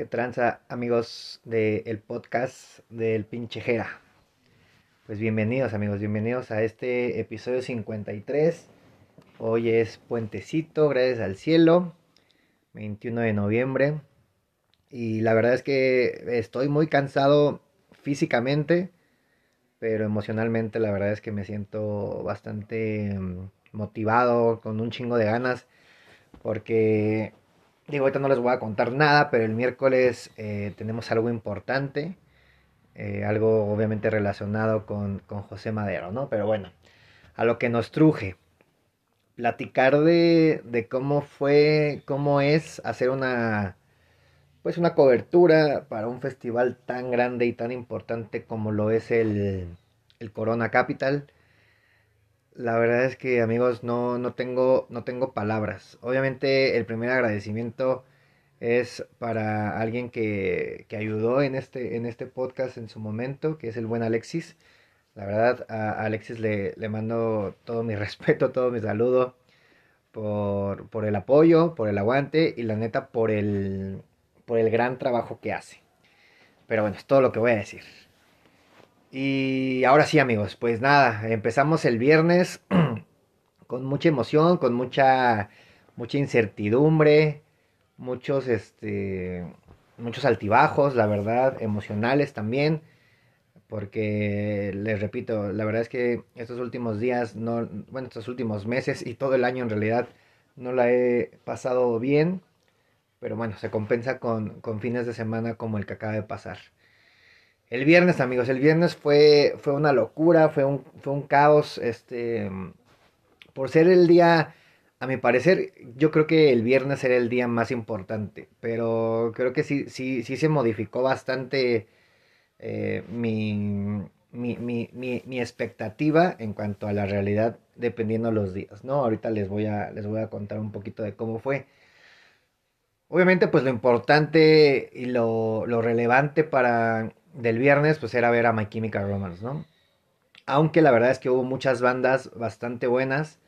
¿Qué tranza, amigos del podcast del pinche Jera? Pues bienvenidos, amigos, bienvenidos a este episodio 53. Hoy es puentecito, gracias al cielo, 21 de noviembre. Y la verdad es que estoy muy cansado físicamente, pero emocionalmente la verdad es que me siento bastante mm, motivado, con un chingo de ganas, porque Digo, ahorita no les voy a contar nada, pero el miércoles eh, tenemos algo importante. Eh, algo obviamente relacionado con, con, José Madero, ¿no? Pero bueno, a lo que nos truje. Platicar de, de cómo fue, cómo es hacer una, pues una cobertura para un festival tan grande y tan importante como lo es el, el Corona Capital. La verdad es que amigos no, no, tengo, no tengo palabras. Obviamente el primer agradecimiento es para alguien que, que, ayudó en este, en este podcast en su momento, que es el buen Alexis. La verdad a Alexis le, le mando todo mi respeto, todo mi saludo por, por, el apoyo, por el aguante y la neta por el, por el gran trabajo que hace. Pero bueno, es todo lo que voy a decir. Y ahora sí, amigos, pues nada, empezamos el viernes con mucha emoción, con mucha mucha incertidumbre, muchos este muchos altibajos, la verdad, emocionales también, porque les repito, la verdad es que estos últimos días no, bueno, estos últimos meses y todo el año en realidad no la he pasado bien, pero bueno, se compensa con, con fines de semana como el que acaba de pasar. El viernes, amigos, el viernes fue, fue una locura, fue un, fue un caos, este, por ser el día, a mi parecer, yo creo que el viernes era el día más importante, pero creo que sí, sí, sí se modificó bastante eh, mi, mi, mi, mi, expectativa en cuanto a la realidad dependiendo los días, ¿no? Ahorita les voy a, les voy a contar un poquito de cómo fue. Obviamente, pues lo importante y lo, lo relevante para del viernes, pues era ver a My Chemical Romance, ¿no? Aunque la verdad es que hubo muchas bandas bastante buenas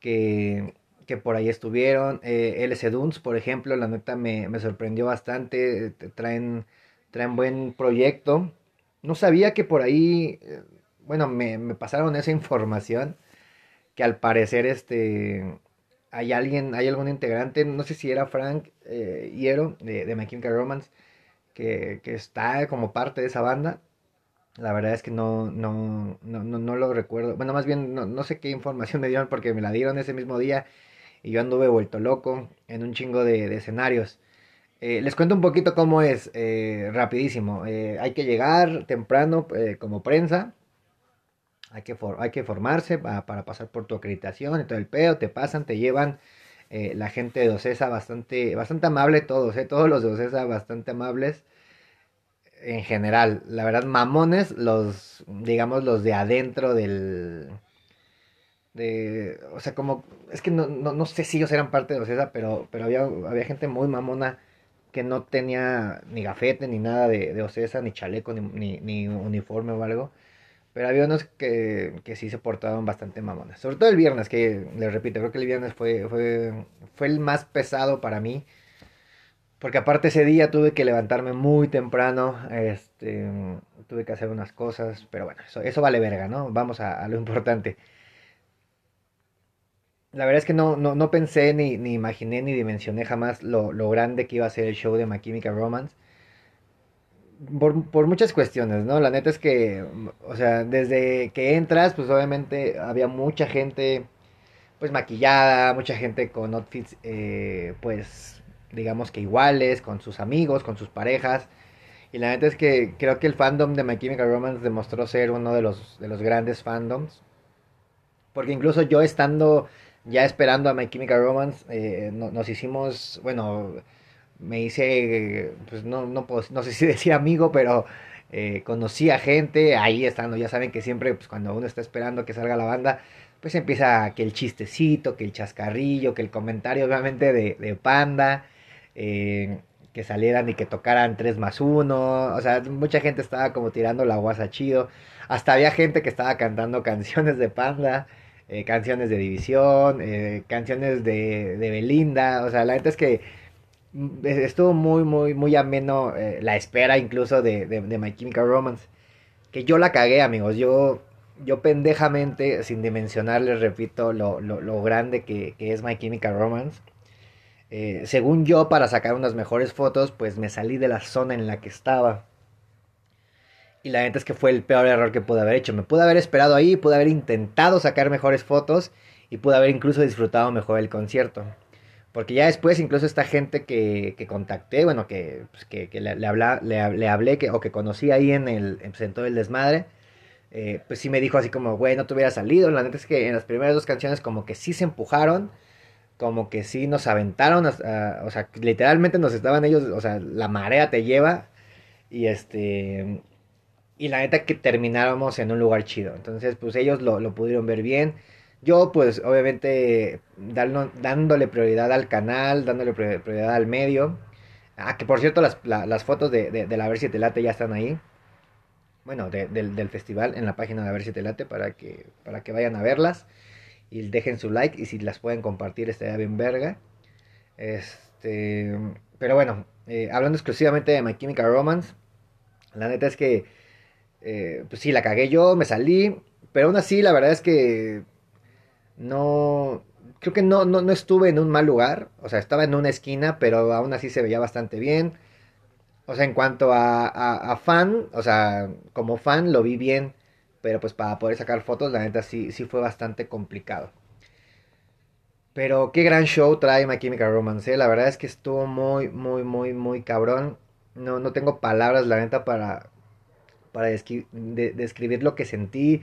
que, que por ahí estuvieron. Eh, LS Dunes, por ejemplo, la neta me, me sorprendió bastante. Traen, traen buen proyecto. No sabía que por ahí, eh, bueno, me, me, pasaron esa información. Que al parecer este hay alguien, hay algún integrante, no sé si era Frank eh, Hierro de, de My Chemical Romance que, está como parte de esa banda. La verdad es que no, no, no, no, lo recuerdo. Bueno, más bien no, sé qué información me dieron porque me la dieron ese mismo día y yo anduve vuelto loco en un chingo de, escenarios. Eh, les cuento un poquito cómo es, eh, rapidísimo. Eh, hay que llegar temprano como prensa. Hay que, hay que formarse para, para, pasar por tu acreditación y todo el pedo. Te pasan, te llevan eh, la gente de Ocesa bastante, bastante amable todos, eh, todos los de Ocesa bastante amables en general. La verdad, mamones, los, digamos, los de adentro del... De, o sea, como, es que no, no, sé si ellos eran parte de Ocesa, pero, pero había, había gente muy mamona que no tenía ni gafete ni nada de, de Ocesa, ni chaleco, ni, ni uniforme o algo. Pero había unos que, que sí se portaban bastante mamones. Sobre todo el viernes, que les repito, creo que el viernes fue, fue, fue el más pesado para mí. Porque aparte ese día tuve que levantarme muy temprano. Este, tuve que hacer unas cosas. Pero bueno, eso, eso vale verga, ¿no? Vamos a, lo importante. La verdad es que no, no, no pensé, ni, ni, imaginé, ni dimensioné jamás lo, lo, grande que iba a ser el show de My Chemical Romance por, muchas cuestiones, ¿no? La neta es que, o sea, desde que entras, pues obviamente había mucha gente, pues maquillada, mucha gente con outfits, eh, pues, digamos que iguales, con sus amigos, con sus parejas. Y la neta es que creo que el fandom de My Chemical Romance demostró ser uno de los, de los grandes fandoms. Porque incluso yo estando ya esperando a My Chemical Romance, eh, nos hicimos, bueno, me hice, pues no, no, no sé si decir amigo, pero eh, conocí a gente ahí estando, ya saben que siempre pues, cuando uno está esperando que salga la banda, pues empieza que el chistecito, que el chascarrillo, que el comentario obviamente de, de Panda, eh, que salieran y que tocaran 3 más 1, o sea, mucha gente estaba como tirando la guasa chido, hasta había gente que estaba cantando canciones de Panda. Eh, canciones de División, canciones de, de Belinda, o sea, la verdad es que estuvo muy, muy, muy ameno eh, la espera incluso de, de, de, My Chemical Romance. Que yo la cagué, amigos. Yo, yo pendejamente, sin dimensionarles, repito, lo, lo, lo grande que, que, es My Chemical Romance. Eh, según yo, para sacar unas mejores fotos, pues me salí de la zona en la que estaba. Y la neta es que fue el peor error que pude haber hecho. Me pude haber esperado ahí, pude haber intentado sacar mejores fotos y pude haber incluso disfrutado mejor el concierto. Porque ya después, incluso esta gente que, que contacté, bueno, que, pues, que, le, le, habla, le, hablé que, o que conocí ahí en el pues, en todo el desmadre, eh, pues sí me dijo así como, güey, no te hubiera salido. La neta es que en las primeras dos canciones como que sí se empujaron, como que sí nos aventaron, a, o sea, literalmente nos estaban ellos, o sea, la marea te lleva. Y este, y la neta que termináramos en un lugar chido. Entonces, pues ellos lo, lo pudieron ver bien. Yo, pues, obviamente, dándole prioridad al canal, dándole prioridad al medio. Ah, que por cierto, las, la, las fotos de, de, de, la Ver si te late ya están ahí. Bueno, de, del, del festival en la página de A Ver si te late para que, para que vayan a verlas. Y dejen su like y si las pueden compartir estaría bien verga. Este, pero bueno, eh, hablando exclusivamente de My Chemical Romance. La neta es que eh, pues sí, la cagué yo, me salí, pero aún así la verdad es que no, creo que no, no, no estuve en un mal lugar, o sea, estaba en una esquina, pero aún así se veía bastante bien. O sea, en cuanto a, a, fan, o sea, como fan lo vi bien, pero pues para poder sacar fotos, la neta sí, sí fue bastante complicado. Pero qué gran show trae My Chemical Romance, ¿eh? la verdad es que estuvo muy, muy, muy, muy cabrón. No, no tengo palabras, la neta, para, para de, describir lo que sentí,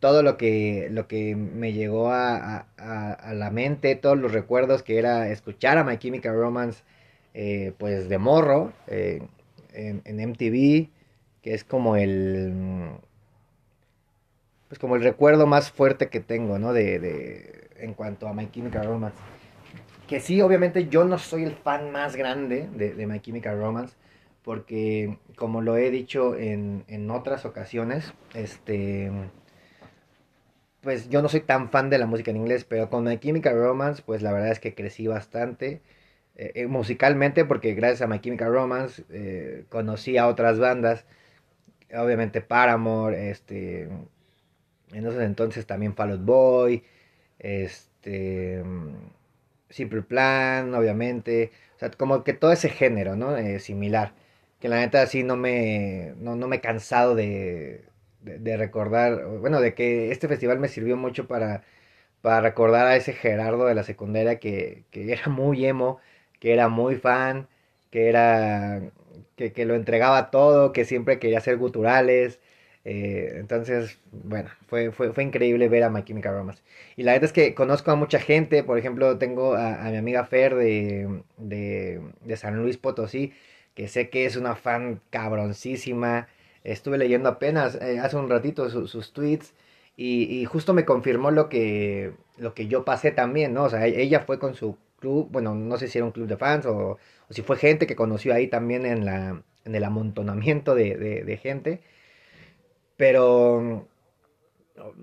todo lo que, lo que me llegó a, a, a, la mente, todos los recuerdos que era escuchar a My Chemical Romance, eh, pues de morro, eh, en, en, MTV, que es como el, pues como el recuerdo más fuerte que tengo, ¿no? De, de, en cuanto a My Chemical Romance. Que sí, obviamente yo no soy el fan más grande de, de My Chemical Romance, porque como lo he dicho en, en otras ocasiones, este pues yo no soy tan fan de la música en inglés, pero con My Chemical Romance, pues la verdad es que crecí bastante eh, eh, musicalmente, porque gracias a My Chemical Romance eh, conocí a otras bandas, obviamente Paramore, este, en esos entonces también Fall Out Boy, este, Simple Plan, obviamente, o sea, como que todo ese género, ¿no? Eh, similar. Que la neta sí no me, no, no me he cansado de, de, recordar, bueno, de que este festival me sirvió mucho para, para recordar a ese Gerardo de la secundaria que, que era muy emo, que era muy fan, que era, que, que lo entregaba todo, que siempre quería hacer guturales, eh, entonces, bueno, fue, fue, fue increíble ver a My Chemical Romance. Y la neta es que conozco a mucha gente, por ejemplo, tengo a, a mi amiga Fer de, de, de San Luis Potosí, que sé que es una fan cabroncísima. Estuve leyendo apenas eh, hace un ratito su, sus tweets y, y, justo me confirmó lo que, lo que yo pasé también, ¿no? O sea, ella fue con su club, bueno, no sé si era un club de fans o, o si fue gente que conoció ahí también en, la, en el amontonamiento de, de, de gente. Pero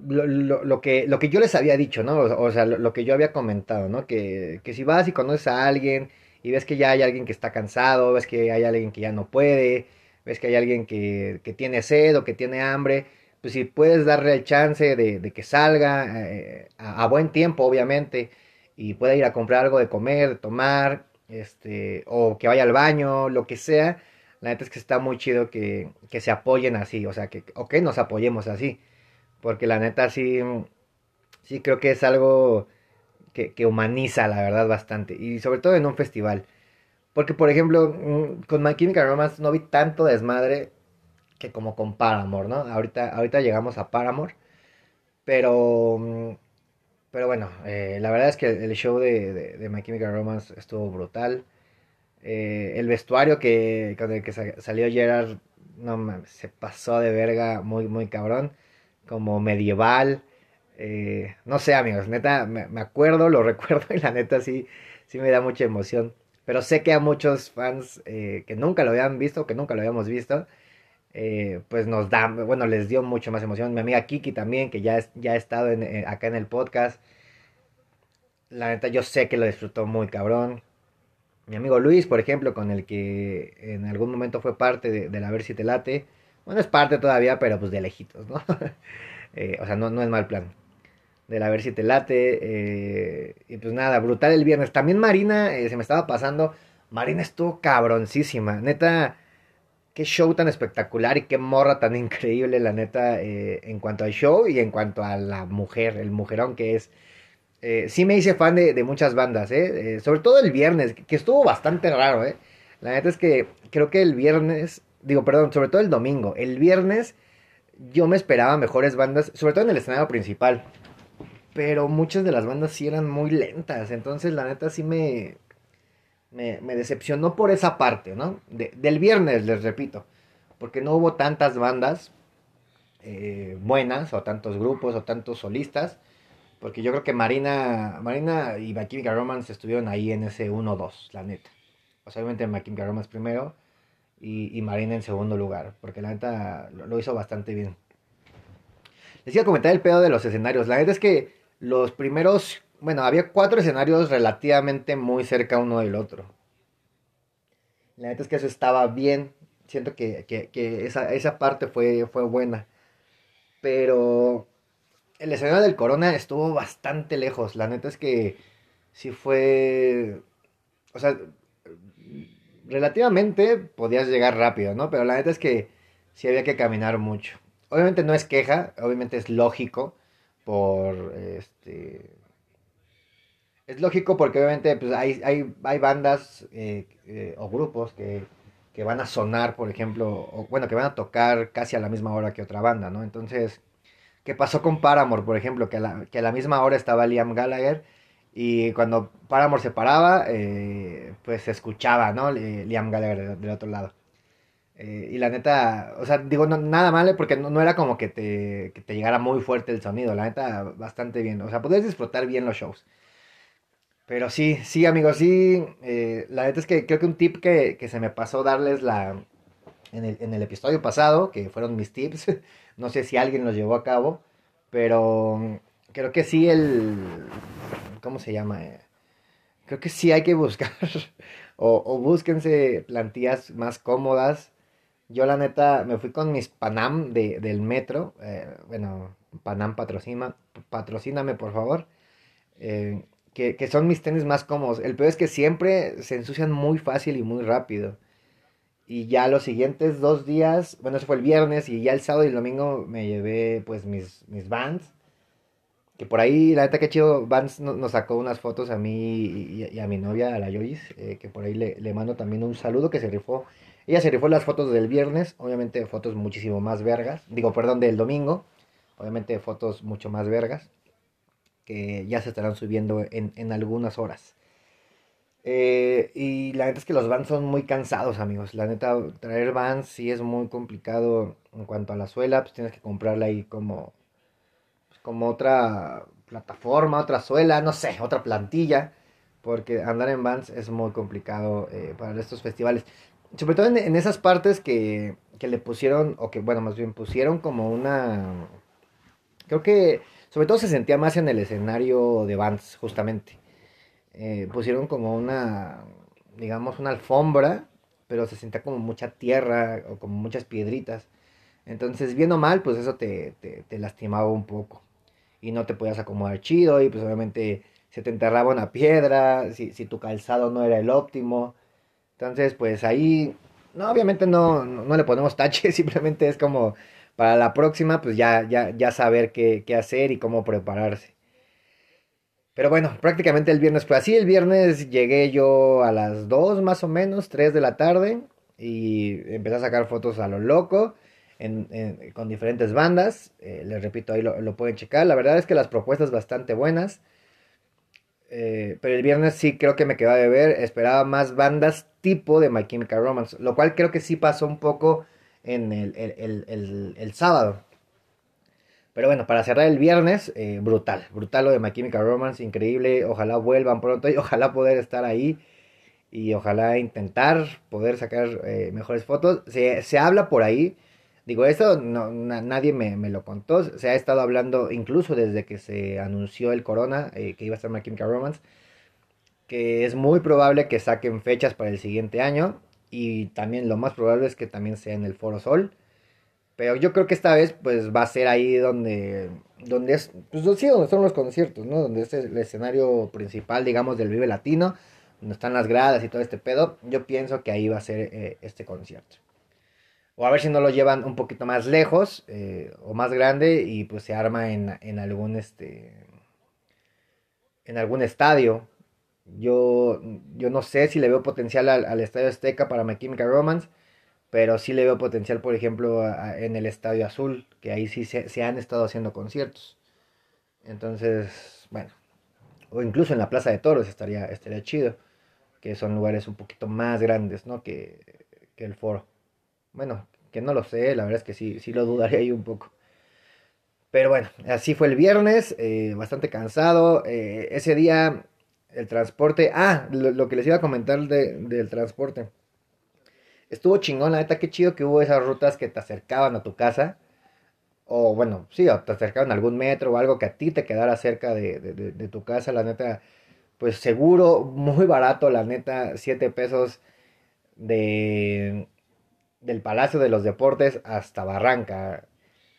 lo, lo, lo, que, lo que yo les había dicho, ¿no? O, o sea, lo, lo, que yo había comentado, ¿no? Que, que si vas y conoces a alguien y ves que ya hay alguien que está cansado, ves que hay alguien que ya no puede, ves que hay alguien que, que tiene sed o que tiene hambre, pues si puedes darle el chance de, de que salga eh, a, a, buen tiempo, obviamente, y pueda ir a comprar algo de comer, de tomar, este, o que vaya al baño, lo que sea, la neta es que está muy chido que, que se apoyen así, o sea, que, o que nos apoyemos así, porque la neta sí, sí creo que es algo que, que, humaniza, la verdad, bastante. Y sobre todo en un festival. Porque, por ejemplo, mm, con My Chemical Romance no vi tanto desmadre que como con Paramore, ¿no? Ahorita, ahorita llegamos a Paramore. Pero, mm, pero bueno, eh, la verdad es que el show de, de, de My Chemical Romance estuvo brutal. Eh, el vestuario que, con el que salió Gerard, no mames, se pasó de verga muy, muy cabrón. Como medieval. Eh, no sé, amigos, neta, me, me, acuerdo, lo recuerdo y la neta sí, sí me da mucha emoción. Pero sé que a muchos fans eh, que nunca lo habían visto, que nunca lo habíamos visto, eh, pues nos da, bueno, les dio mucho más emoción. Mi amiga Kiki también, que ya, es, ya ha estado en, eh, acá en el podcast. La neta, yo sé que lo disfrutó muy cabrón. Mi amigo Luis, por ejemplo, con el que en algún momento fue parte de, la Ver si te late. Bueno, es parte todavía, pero pues de lejitos, ¿no? O sea, no, no es mal plan. De la Ver si te late. Eh, y pues nada, brutal el viernes. También Marina, eh, se me estaba pasando. Marina estuvo cabroncísima. Neta, qué show tan espectacular y qué morra tan increíble, la neta, en cuanto al show y en cuanto a la mujer, el mujerón que es. Eh, sí me hice fan de, muchas bandas, ¿eh? ¿eh? Sobre todo el viernes, que estuvo bastante raro, ¿eh? La neta es que creo que el viernes, digo, perdón, sobre todo el domingo. El viernes yo me esperaba mejores bandas, sobre todo en el escenario principal. Pero muchas de las bandas sí eran muy lentas, entonces la neta sí me, me, decepcionó por esa parte, ¿no? del viernes, les repito, porque no hubo tantas bandas eh, buenas, o tantos grupos, o tantos solistas. Porque yo creo que Marina, Marina y My Romance estuvieron ahí en ese 1-2, la neta. O sea, obviamente My Romance primero y, Marina en segundo lugar. Porque la neta lo, hizo bastante bien. Les iba a comentar el pedo de los escenarios. La neta es que los primeros, bueno, había cuatro escenarios relativamente muy cerca uno del otro. La neta es que eso estaba bien. Siento que, esa, esa parte fue, fue buena. Pero el escenario del Corona estuvo bastante lejos. La neta es que sí fue. O sea, relativamente podías llegar rápido, ¿no? Pero la neta es que sí había que caminar mucho. Obviamente no es queja, obviamente es lógico por este. Es lógico porque obviamente pues, hay, hay, hay bandas eh, eh, o grupos que, que, van a sonar, por ejemplo, o bueno, que van a tocar casi a la misma hora que otra banda, ¿no? Entonces, ¿Qué pasó con Paramore, por ejemplo? Que a la, que a la misma hora estaba Liam Gallagher y cuando Paramore se paraba, eh, pues se escuchaba, ¿no? Liam Gallagher del, otro lado. Eh, y la neta, o sea, digo, nada mal porque no, era como que te, que te, llegara muy fuerte el sonido, la neta, bastante bien. O sea, podías disfrutar bien los shows. Pero sí, sí, amigos, sí. Eh, la neta es que creo que un tip que, que se me pasó darles la, en, el, en el episodio pasado, que fueron mis tips, No sé si alguien los llevó a cabo, pero creo que sí el... ¿Cómo se llama? Creo que sí hay que buscar o, o búsquense plantillas más cómodas. Yo la neta me fui con mis Panam de, del metro. Eh, bueno, Panam patrocina, patrocíname por favor. Eh, que, que, son mis tenis más cómodos. El peor es que siempre se ensucian muy fácil y muy rápido. Y ya los siguientes dos días, bueno, eso fue el viernes y ya el sábado y el domingo me llevé pues mis, mis Vans. Que por ahí, la neta que chido, Vans nos sacó unas fotos a mí y, a mi novia, a la Joyce, eh, que por ahí le, le, mando también un saludo que se rifó. Ella se rifó las fotos del viernes, obviamente fotos muchísimo más vergas. Digo, perdón, del domingo. Obviamente fotos mucho más vergas. Que ya se estarán subiendo en, en algunas horas. Eh, y la neta es que los vans son muy cansados, amigos. La neta, traer vans sí es muy complicado en cuanto a la suela. Pues tienes que comprarla ahí como, como otra plataforma, otra suela, no sé, otra plantilla. Porque andar en vans es muy complicado eh, para estos festivales. Sobre todo en, esas partes que, que le pusieron, o que bueno, más bien pusieron como una... Creo que sobre todo se sentía más en el escenario de Vans, justamente eh, pusieron como una, digamos, una alfombra, pero se sentía como mucha tierra o como muchas piedritas. Entonces, viendo mal, pues eso te, te, lastimaba un poco. Y no te podías acomodar chido y pues obviamente se te enterraba una piedra, si, si tu calzado no era el óptimo. Entonces, pues ahí, no, obviamente no, no, le ponemos tache, simplemente es como para la próxima, pues ya, ya, ya saber qué, qué hacer y cómo prepararse. Pero bueno, prácticamente el viernes fue así. El viernes llegué yo a las 2 más o menos, 3 de la tarde. Y empecé a sacar fotos a lo loco. con diferentes bandas. Eh, les repito, ahí lo, pueden checar. La verdad es que las propuestas bastante buenas. Eh, pero el viernes sí creo que me quedaba de ver. Esperaba más bandas tipo de My Chemical Romance. Lo cual creo que sí pasó un poco en el sábado. Pero bueno, para cerrar el viernes, eh, brutal, brutal lo de My Chemical Romance, increíble. Ojalá vuelvan pronto y ojalá poder estar ahí y ojalá intentar poder sacar eh, mejores fotos. Se, se, habla por ahí, digo, eso no, nadie me, me, lo contó. Se ha estado hablando incluso desde que se anunció el Corona, eh, que iba a ser My Chemical Romance. que es muy probable que saquen fechas para el siguiente año y también lo más probable es que también sea en el Foro Sol. Pero yo creo que esta vez pues va a ser ahí donde donde es pues sí, donde son los conciertos, ¿no? Donde es el escenario principal, digamos, del Vive Latino, donde están las gradas y todo este pedo. Yo pienso que ahí va a ser eh, este concierto. O a ver si no lo llevan un poquito más lejos eh, o más grande y pues se arma en, en algún este en algún estadio yo, yo no sé si le veo potencial al, Estadio Azteca para My Chemical Romance, pero sí le veo potencial, por ejemplo, en el Estadio Azul, que ahí sí se, han estado haciendo conciertos. Entonces, bueno, o incluso en la Plaza de Toros estaría, estaría chido, que son lugares un poquito más grandes, ¿no? Que, que el foro. Bueno, que no lo sé, la verdad es que sí, sí lo dudaría ahí un poco. Pero bueno, así fue el viernes, eh, bastante cansado. Eh, ese día el transporte. Ah, lo, que les iba a comentar del transporte. Estuvo chingón, la neta, qué chido que hubo esas rutas que te acercaban a tu casa. O bueno, sí, te acercaban a algún metro o algo que a ti te quedara cerca de, tu casa. La neta, pues seguro, muy barato, la neta, 7 pesos de del Palacio de los Deportes hasta Barranca.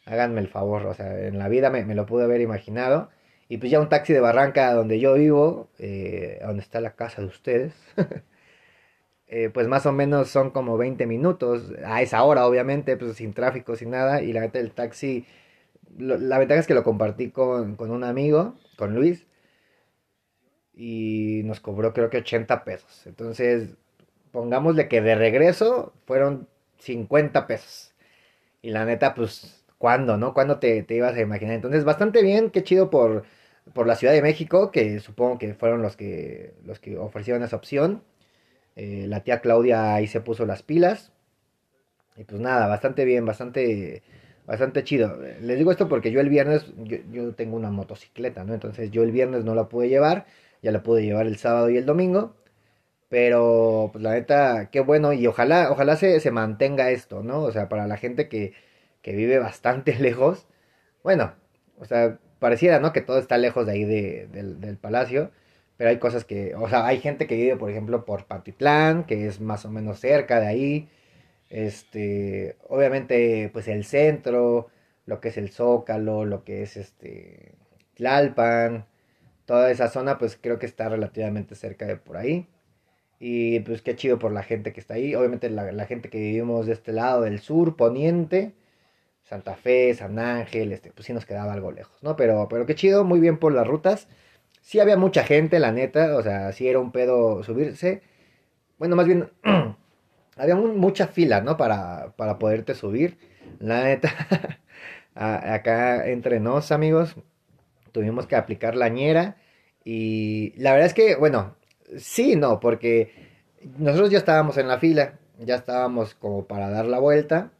Háganme el favor, o sea, en la vida me, lo pude haber imaginado. Y pues ya un taxi de Barranca donde yo vivo, eh, donde está la casa de ustedes, eh, pues más o menos son como 20 minutos, a esa hora obviamente, pues sin tráfico, sin nada, y la neta del taxi, la ventaja es que lo compartí con, con un amigo, con Luis, y nos cobró creo que 80 pesos. Entonces, pongámosle que de regreso fueron 50 pesos. Y la neta, pues, ¿cuándo, no? ¿Cuándo te, te ibas a imaginar? Entonces, bastante bien, qué chido por por la Ciudad de México, que supongo que fueron los que, los que ofrecieron esa opción. Eh, la tía Claudia ahí se puso las pilas. Y pues nada, bastante bien, bastante, bastante chido. Les digo esto porque yo el viernes, yo, tengo una motocicleta, ¿no? Entonces yo el viernes no la pude llevar, ya la pude llevar el sábado y el domingo. Pero, pues la neta, qué bueno y ojalá, ojalá se, se mantenga esto, ¿no? O sea, para la gente que, que vive bastante lejos, bueno, o sea, pareciera, ¿no? Que todo está lejos de ahí del, palacio. Pero hay cosas que, o sea, hay gente que vive, por ejemplo, por Patitlán, que es más o menos cerca de ahí. Este, obviamente, pues el centro, lo que es el Zócalo, lo que es este, Tlalpan, toda esa zona, pues creo que está relativamente cerca de por ahí. Y pues qué chido por la gente que está ahí. Obviamente la, la gente que vivimos de este lado del sur, poniente, Santa Fe, San Ángel, este, pues sí nos quedaba algo lejos, ¿no? Pero, pero qué chido, muy bien por las rutas. Sí había mucha gente, la neta, o sea, sí era un pedo subirse. Bueno, más bien, había mucha fila, ¿no? Para, para poderte subir. La neta, acá entre nos, amigos, tuvimos que aplicar la ñera. Y la verdad es que, bueno, sí, no, porque nosotros ya estábamos en la fila, ya estábamos como para dar la vuelta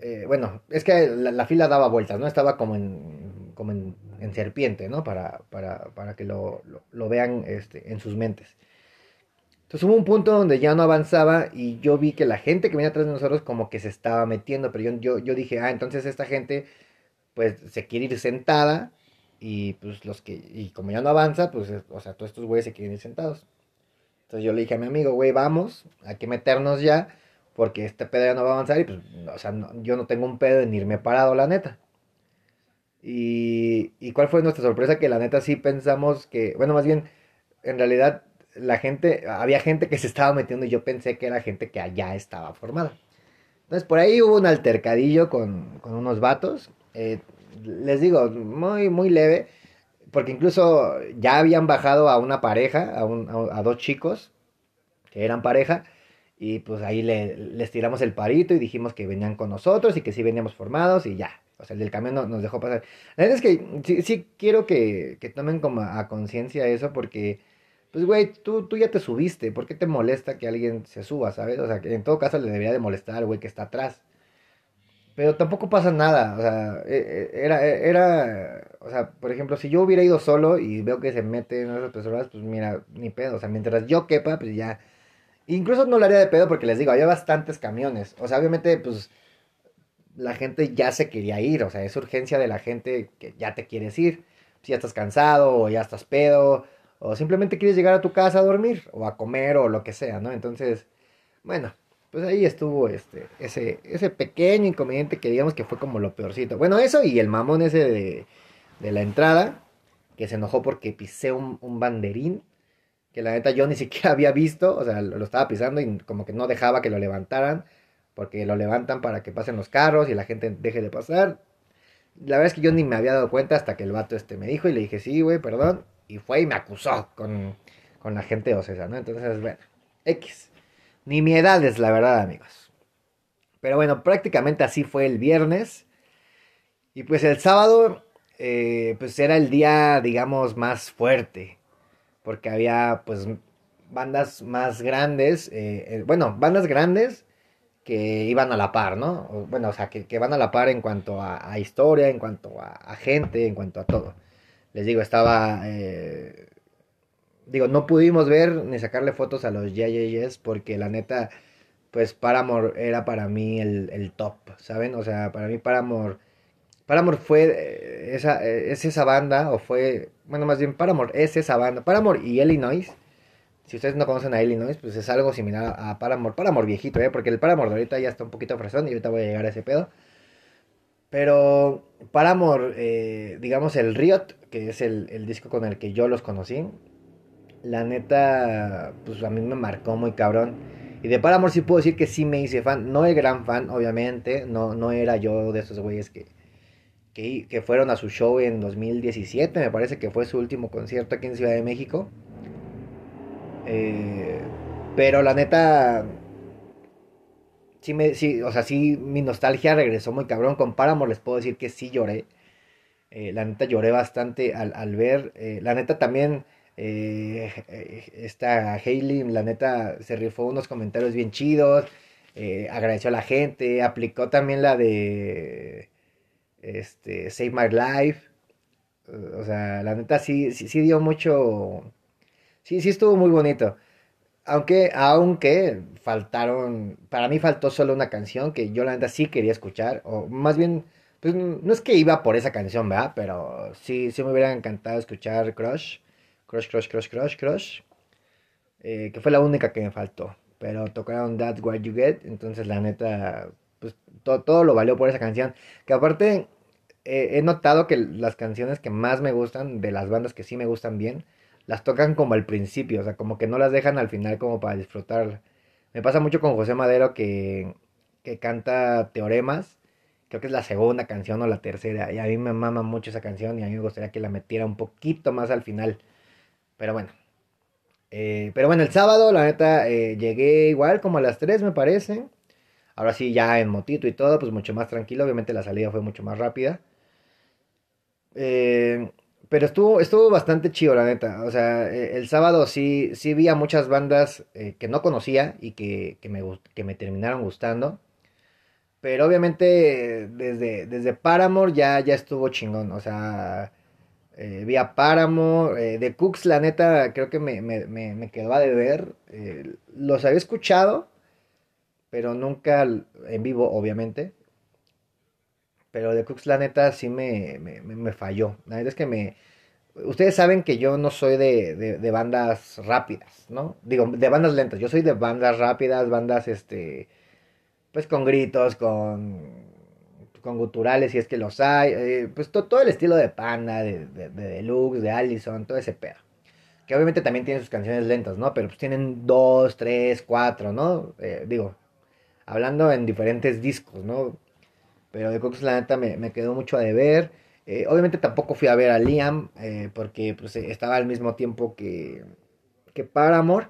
eh, bueno, es que la, fila daba vueltas, ¿no? Estaba como en, como en, serpiente, ¿no? Para, para, para que lo, lo, vean este, en sus mentes. Entonces hubo un punto donde ya no avanzaba y yo vi que la gente que venía atrás de nosotros como que se estaba metiendo, pero yo, yo, yo dije, ah, entonces esta gente pues se quiere ir sentada y pues los que, y como ya no avanza, pues, o sea, todos estos güeyes se quieren ir sentados. Entonces yo le dije a mi amigo, güey, vamos, hay que meternos ya porque este pedo ya no va a avanzar y pues, o sea, yo no tengo un pedo en irme parado, la neta. Y, y cuál fue nuestra sorpresa, que la neta sí pensamos que, bueno, más bien, en realidad la gente, había gente que se estaba metiendo y yo pensé que era gente que allá estaba formada. Entonces por ahí hubo un altercadillo con, con unos vatos. Eh, les digo, muy, muy leve. Porque incluso ya habían bajado a una pareja, a, un, a dos chicos que eran pareja. Y pues ahí le, les tiramos el parito y dijimos que venían con nosotros y que sí veníamos formados y ya. O sea, el del camión nos dejó pasar. La verdad es que sí, quiero que, tomen como a, conciencia eso porque, pues güey, tú, tú ya te subiste. ¿Por qué te molesta que alguien se suba, sabes? O sea, que en todo caso le debería de molestar al güey que está atrás. Pero tampoco pasa nada. O sea, e, e, era, e, era, o sea, por ejemplo, si yo hubiera ido solo y veo que se meten otras personas, pues mira, ni pedo. O sea, mientras yo quepa, pues ya Incluso no lo haría de pedo porque les digo, había bastantes camiones. O sea, obviamente, pues la gente ya se quería ir. O sea, es urgencia de la gente que ya te quieres ir. Si ya estás cansado o ya estás pedo o simplemente quieres llegar a tu casa a dormir o a comer o lo que sea, ¿no? Entonces, bueno, pues ahí estuvo este, ese, ese pequeño inconveniente que digamos que fue como lo peorcito. Bueno, eso y el mamón ese de, de la entrada, que se enojó porque pisé un, un, banderín, que la neta yo ni siquiera había visto, o sea, lo, estaba pisando y como que no dejaba que lo levantaran, porque lo levantan para que pasen los carros y la gente deje de pasar. La verdad es que yo ni me había dado cuenta hasta que el vato este me dijo y le dije, sí, güey, perdón. Y fue y me acusó con, con la gente Ocesa, ¿no? Entonces, bueno, X. Ni mi edad es la verdad, amigos. Pero bueno, prácticamente así fue el viernes. Y pues el sábado, eh, pues era el día, digamos, más fuerte. Porque había, pues, bandas más grandes. Eh, eh, bueno, bandas grandes que iban a la par, ¿no? Bueno, o sea, que, van a la par en cuanto a, historia, en cuanto a, gente, en cuanto a todo. Les digo, estaba... digo, no pudimos ver ni sacarle fotos a los JJS porque la neta, pues Paramore era para mí el, el top, ¿saben? O sea, para mí Paramore Paramore fue eh, esa, eh, es esa banda, o fue, bueno, más bien Paramore es esa banda. Paramore y Illinois, si ustedes no conocen a Illinois, pues es algo similar a Paramore. Paramore viejito, ¿eh? Porque el Paramore de ahorita ya está un poquito fresón y ahorita voy a llegar a ese pedo. Pero Paramore, eh, digamos el Riot, que es el, el, disco con el que yo los conocí, la neta, pues a mí me marcó muy cabrón. Y de Paramore sí puedo decir que sí me hice fan, no el gran fan, obviamente, no, no era yo de esos güeyes que que, fueron a su show en 2017, me parece que fue su último concierto aquí en Ciudad de México. Eh, pero la neta, sí, me, sí, o sea, sí, mi nostalgia regresó muy cabrón. Con Paramore les puedo decir que sí lloré. Eh, la neta lloré bastante al, ver. Eh, la neta también, esta Hailey, la neta se rifó unos comentarios bien chidos. agradeció a la gente. Aplicó también la de este, Save My Life. O sea, la neta sí, sí, dio mucho. Sí, sí estuvo muy bonito. Aunque, aunque faltaron. Para mí faltó solo una canción que yo la neta sí quería escuchar. O más bien, pues no es que iba por esa canción, ¿verdad? Pero sí, sí me hubiera encantado escuchar Crush. Crush, Crush, Crush, Crush, Crush. Eh, que fue la única que me faltó. Pero tocaron That's What You Get. Entonces, la neta, pues todo, todo lo valió por esa canción. Que aparte, he notado que las canciones que más me gustan, de las bandas que sí me gustan bien, las tocan como al principio, o sea, como que no las dejan al final como para disfrutar. Me pasa mucho con José Madero que, que canta Teoremas, creo que es la segunda canción o la tercera, y a mí me mama mucho esa canción y a mí me gustaría que la metiera un poquito más al final. Pero bueno. Eh, pero bueno, el sábado, la neta, eh, llegué igual como a las 3 me parece. Ahora sí, ya en motito y todo, pues mucho más tranquilo. Obviamente la salida fue mucho más rápida. Eh, pero estuvo, estuvo bastante chido, la neta. O sea, el sábado sí, sí vi a muchas bandas que no conocía y que, que, me, que me terminaron gustando. Pero obviamente desde, desde Paramore ya, ya estuvo chingón. O sea, eh, vi a Paramore. de Cooks, la neta, creo que me, me, me, quedó a deber. los había escuchado, pero nunca en vivo, obviamente. Pero de Cooks, la neta, sí me, me, falló. La neta es que me... Ustedes saben que yo no soy de, de, bandas rápidas, ¿no? Digo, de bandas lentas. Yo soy de bandas rápidas, bandas, este... Pues con gritos, con... Con guturales, si es que los hay. Eh, pues todo el estilo de Panda, de, de, de Deluxe, de Allison, todo ese pedo. Que obviamente también tienen sus canciones lentas, ¿no? Pero pues tienen dos, tres, cuatro, ¿no? Eh, digo, hablando en diferentes discos, ¿no? Pero de Cox la neta me, quedó mucho a deber. Eh, obviamente tampoco fui a ver a Liam porque pues, estaba al mismo tiempo que, que Paramore.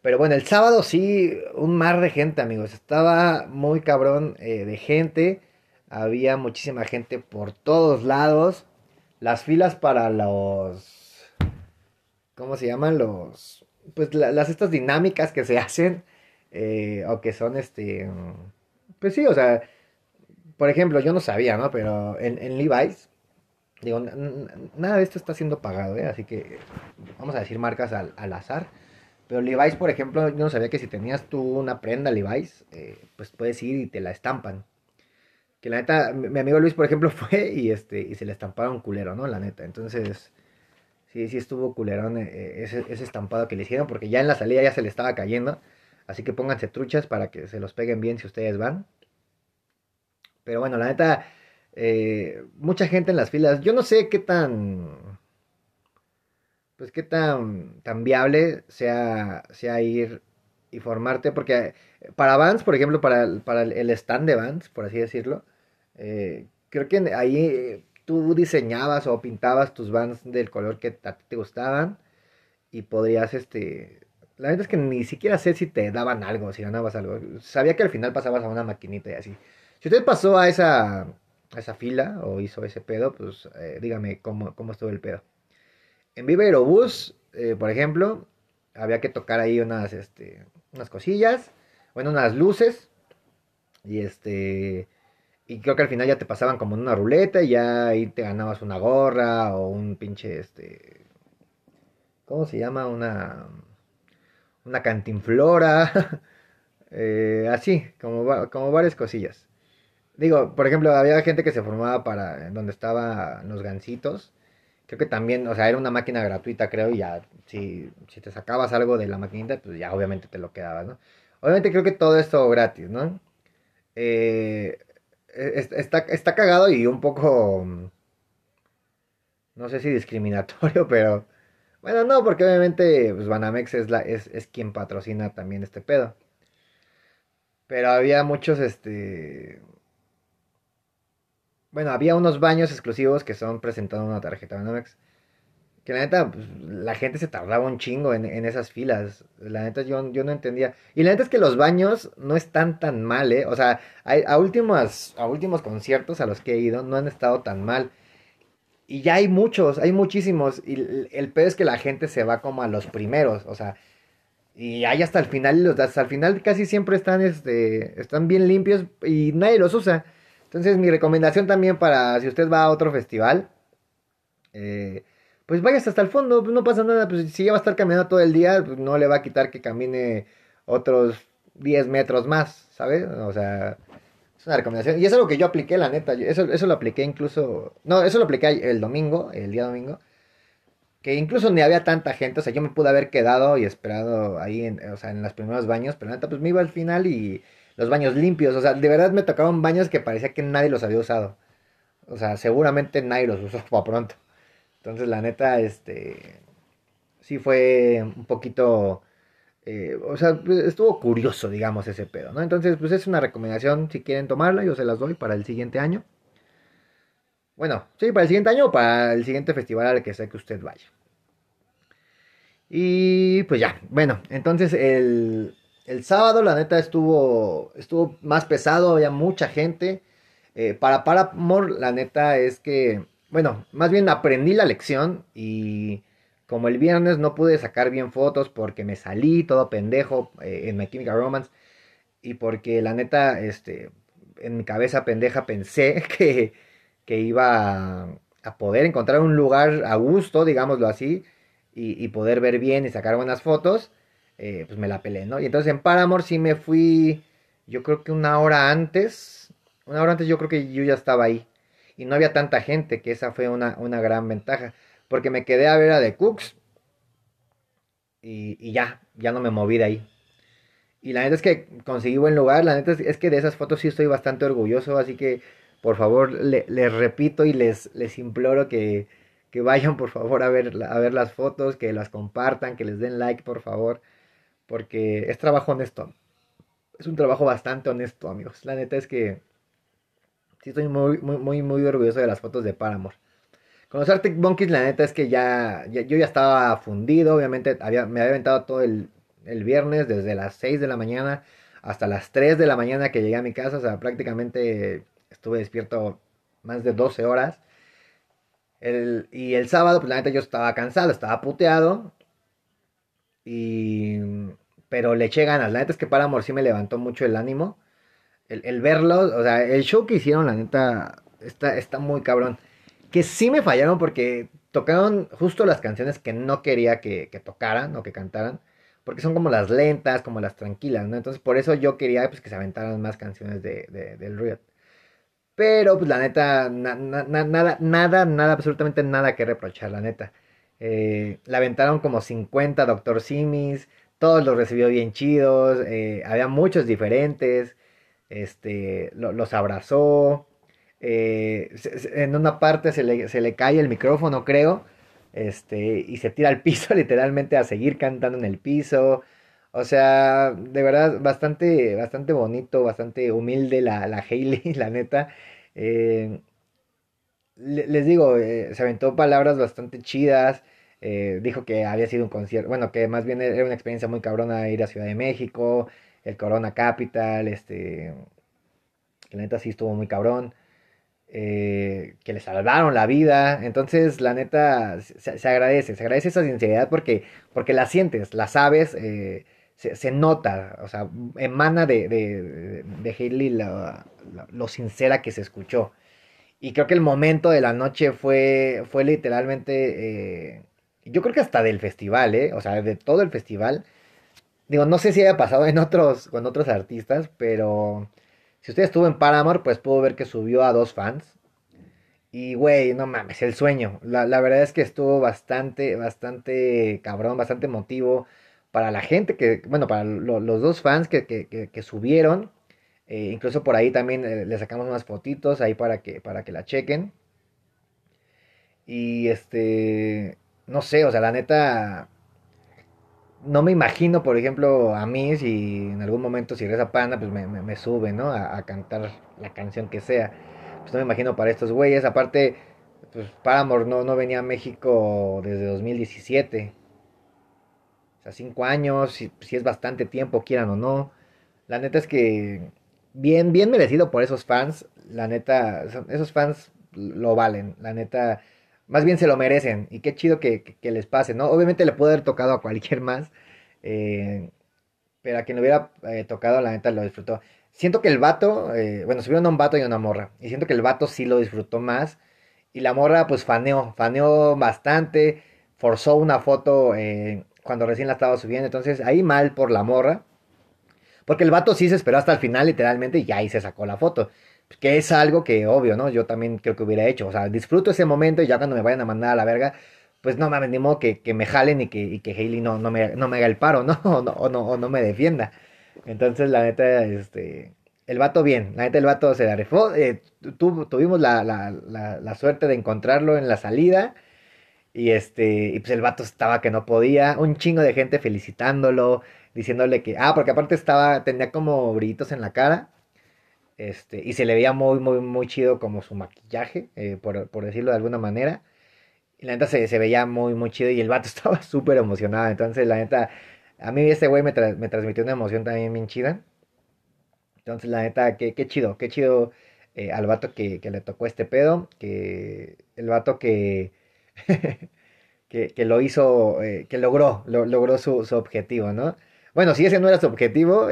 Pero bueno, el sábado sí, un mar de gente, amigos. Estaba muy cabrón de gente. Había muchísima gente por todos lados. Las filas para los... ¿Cómo se llaman? Los... Pues las estas dinámicas que se hacen. o que son este... Pues sí, o sea por ejemplo, yo no sabía, ¿no? Pero en, Levi's, digo, nada de esto está siendo pagado, ¿eh? Así que vamos a decir marcas al, azar. Pero Levi's, por ejemplo, yo no sabía que si tenías tú una prenda Levi's, eh, pues puedes ir y te la estampan. Que la neta, mi amigo Luis, por ejemplo, fue y este y se le estamparon culero, ¿no? La neta. Entonces, Sí, sí estuvo culerón eh, ese, ese estampado que le hicieron, porque ya en la salida ya se le estaba cayendo. Así que pónganse truchas para que se los peguen bien si ustedes van. Pero bueno, la neta, eh, mucha gente en las filas. Yo no sé qué tan. Pues qué tan, tan viable sea, sea ir y formarte. Porque para Vans, por ejemplo, para, para el stand de Vans, por así decirlo, eh, creo que ahí tú diseñabas o pintabas tus Vans del color que a ti te gustaban y podrías, este... La verdad es que ni siquiera sé si te daban algo, si ganabas algo. Sabía que al final pasabas a una maquinita y así. Si usted pasó a esa, a esa fila o hizo ese pedo, pues eh, dígame cómo, cómo estuvo el pedo. En Viva Aerobús, eh, por ejemplo, había que tocar ahí unas, este, unas cosillas, bueno, unas luces. Y este. Y creo que al final ya te pasaban como en una ruleta y ya ahí te ganabas una gorra o un pinche, este... ¿Cómo se llama? Una... Una cantinflora. eh, así, como, como varias cosillas. Digo, por ejemplo, había gente que se formaba para donde estaban los gancitos. Creo que también, o sea, era una máquina gratuita, creo, y ya, si, si te sacabas algo de la maquinita, pues ya obviamente te lo quedabas, ¿no? Obviamente creo que todo esto gratis, ¿no? Eh, está, está cagado y un poco, no sé si discriminatorio, pero bueno, no, porque obviamente pues, Banamex es, la, es, es quien patrocina también este pedo. Pero había muchos, este... Bueno, había unos baños exclusivos que son presentando una tarjeta Banamex. Que la neta, pues, la gente se tardaba un chingo en, esas filas. La neta, yo, yo no entendía. Y la neta es que los baños no están tan mal, ¿eh? O sea, a, últimos, a últimos conciertos a los que he ido no han estado tan mal. Y ya hay muchos, hay muchísimos. Y el, el es que la gente se va como a los primeros. O sea, y ahí hasta el final, hasta el final casi siempre están, este, están bien limpios y nadie los usa. Entonces, mi recomendación también para si usted va a otro festival. Eh, pues vayas hasta el fondo, pues no pasa nada, pues si ya va a estar caminando todo el día, pues no le va a quitar que camine otros 10 metros más, ¿sabes? O sea, es una recomendación. Y es lo que yo apliqué, la neta, eso, eso lo apliqué incluso, no, eso lo apliqué el domingo, el día domingo, que incluso ni había tanta gente, o sea, yo me pude haber quedado y esperado ahí, en, o sea, en los primeros baños, pero la neta, pues me iba al final y los baños limpios, o sea, de verdad me tocaban baños que parecía que nadie los había usado. O sea, seguramente nadie los usó para pronto. Entonces, la neta, este, sí fue un poquito, eh, o sea, pues, estuvo curioso, digamos, ese pedo, ¿no? Entonces, pues es una recomendación, si quieren tomarla, yo se las doy para el siguiente año. Bueno, sí, para el siguiente año o para el siguiente festival al que sea que usted vaya. Y pues ya, bueno, entonces el, el sábado la neta estuvo, estuvo más pesado, había mucha gente. Eh, para Paramore la neta es que bueno, más bien aprendí la lección y como el viernes no pude sacar bien fotos porque me salí todo pendejo eh, en My Chemical Romance y porque la neta, este, en mi cabeza pendeja pensé que, que iba a, poder encontrar un lugar a gusto, digámoslo así, y, poder ver bien y sacar buenas fotos, eh, pues me la pelé, ¿no? Y entonces en Paramore sí me fui, yo creo que una hora antes, una hora antes yo creo que yo ya estaba ahí y no había tanta gente, que esa fue una, una gran ventaja, porque me quedé a ver a The Cooks y, y, ya, ya no me moví de ahí. Y la neta es que conseguí buen lugar, la neta es, que de esas fotos sí estoy bastante orgulloso, así que por favor les repito y les, les imploro que, que vayan por favor a ver, a ver las fotos, que las compartan, que les den like por favor, porque es trabajo honesto. Es un trabajo bastante honesto, amigos. La neta es que sí estoy muy, muy, muy, muy orgulloso de las fotos de Paramore. Con los Arctic Monkeys, la neta es que ya, yo ya estaba fundido, obviamente había, me había aventado todo el, el, viernes, desde las 6 de la mañana hasta las 3 de la mañana que llegué a mi casa, o sea, prácticamente estuve despierto más de 12 horas. El, y el sábado, pues la neta yo estaba cansado, estaba puteado. Y, pero le eché ganas, la neta es que Paramore sí me levantó mucho el ánimo el, el verlos, o sea, el show que hicieron, la neta, está, está muy cabrón. Que sí me fallaron porque tocaron justo las canciones que no quería que, que, tocaran o que cantaran. Porque son como las lentas, como las tranquilas, ¿no? Entonces por eso yo quería pues, que se aventaran más canciones de, de del Riot. Pero pues la neta, nada, nada, nada, absolutamente nada que reprochar, la neta. Eh, la aventaron como 50 Doctor Simis, todos los recibió bien chidos, eh, había muchos diferentes, este, los abrazó, eh, en una parte se le, se le, cae el micrófono, creo, este, y se tira al piso literalmente a seguir cantando en el piso. O sea, de verdad, bastante, bastante bonito, bastante humilde la, la Hailey, la neta. Eh, les digo, eh, se aventó palabras bastante chidas. Dijo que había sido un concierto, bueno, que más bien era una experiencia muy cabrona ir a Ciudad de México, el Corona Capital, este, la neta sí estuvo muy cabrón. Eh, que le salvaron la vida. Entonces, la neta, se, agradece, se agradece esa sinceridad porque, porque la sientes, la sabes, eh, se, nota, o sea, emana de, de, de Hailey lo sincera que se escuchó. Y creo que el momento de la noche fue, fue literalmente, eh, yo creo que hasta del festival, ¿eh? O sea, de todo el festival. Digo, no sé si haya pasado en otros, con otros artistas, pero si usted estuvo en Paramore, pues pudo ver que subió a dos fans. Y, güey, no mames, el sueño. La, verdad es que estuvo bastante, bastante cabrón, bastante emotivo para la gente que, bueno, para los dos fans que, que, subieron. Eh, incluso por ahí también eh, le sacamos unas fotitos ahí para que, para que la chequen. Y este, no sé, o sea, la neta, no me imagino, por ejemplo, a mí, si en algún momento si esa pana, pues me, sube, ¿no? A, cantar la canción que sea. Pues no me imagino para estos güeyes. Aparte, pues Paramore no, no venía a México desde 2017. O sea, cinco años, si, si es bastante tiempo, quieran o no. La neta es que bien, bien merecido por esos fans. La neta, esos fans lo valen. La neta, más bien se lo merecen. Y qué chido que, les pase, ¿no? Obviamente le puede haber tocado a cualquier más. Eh, pero a quien le hubiera eh, tocado, la neta lo disfrutó. Siento que el vato, eh, bueno, subieron a un vato y una morra. Y siento que el vato sí lo disfrutó más. Y la morra, pues faneó, faneó bastante. Forzó una foto cuando recién la estaba subiendo. Entonces, ahí mal por la morra. Porque el vato sí se esperó hasta el final, literalmente, y ahí se sacó la foto que es algo que obvio, ¿no? Yo también creo que hubiera hecho. O sea, disfruto ese momento y ya cuando me vayan a mandar a la verga, pues no mames, ni que, que me jalen y que, y que Hailey no, no, me, no me haga el paro, ¿no? O, no, o no, me defienda. Entonces, la neta, este, el vato bien, la neta el vato se la. Eh, tuvimos la, la, la, la, suerte de encontrarlo en la salida. Y este, y pues el vato estaba que no podía. Un chingo de gente felicitándolo, diciéndole que, ah, porque aparte estaba, tenía como brillitos en la cara. Este, y se le veía muy, muy, muy chido como su maquillaje, eh, por, decirlo de alguna manera. Y la neta se, se, veía muy, muy chido y el vato estaba súper emocionado. Entonces, la neta, a mí este güey me, me, transmitió una emoción también bien chida. Entonces, la neta, qué, qué chido, qué chido eh, al vato que, que, le tocó este pedo. Que el vato que, que, que, lo hizo, eh, que logró, logró su, su, objetivo, ¿no? Bueno, si ese no era su objetivo,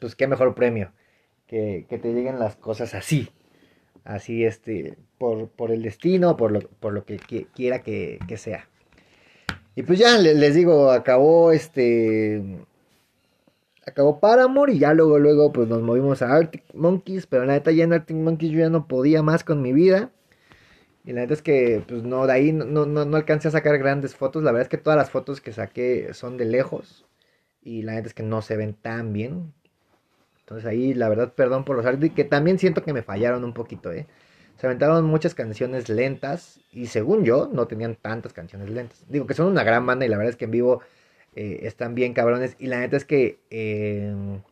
pues qué mejor premio que, te lleguen las cosas así, así este, por, por el destino, por lo, por lo que, quiera que, sea. Y pues ya les, digo, acabó este, acabó Paramore y ya luego, luego pues nos movimos a Arctic Monkeys, pero la neta ya en Arctic Monkeys yo ya no podía más con mi vida. Y la neta es que, pues no, de ahí no, no, no alcancé a sacar grandes fotos. La verdad es que todas las fotos que saqué son de lejos. Y la neta es que no se ven tan bien. Entonces ahí, la verdad, perdón por los artes, que también siento que me fallaron un poquito, ¿eh? Se aventaron muchas canciones lentas y según yo no tenían tantas canciones lentas. Digo que son una gran banda y la verdad es que en vivo eh, están bien cabrones y la neta es que em,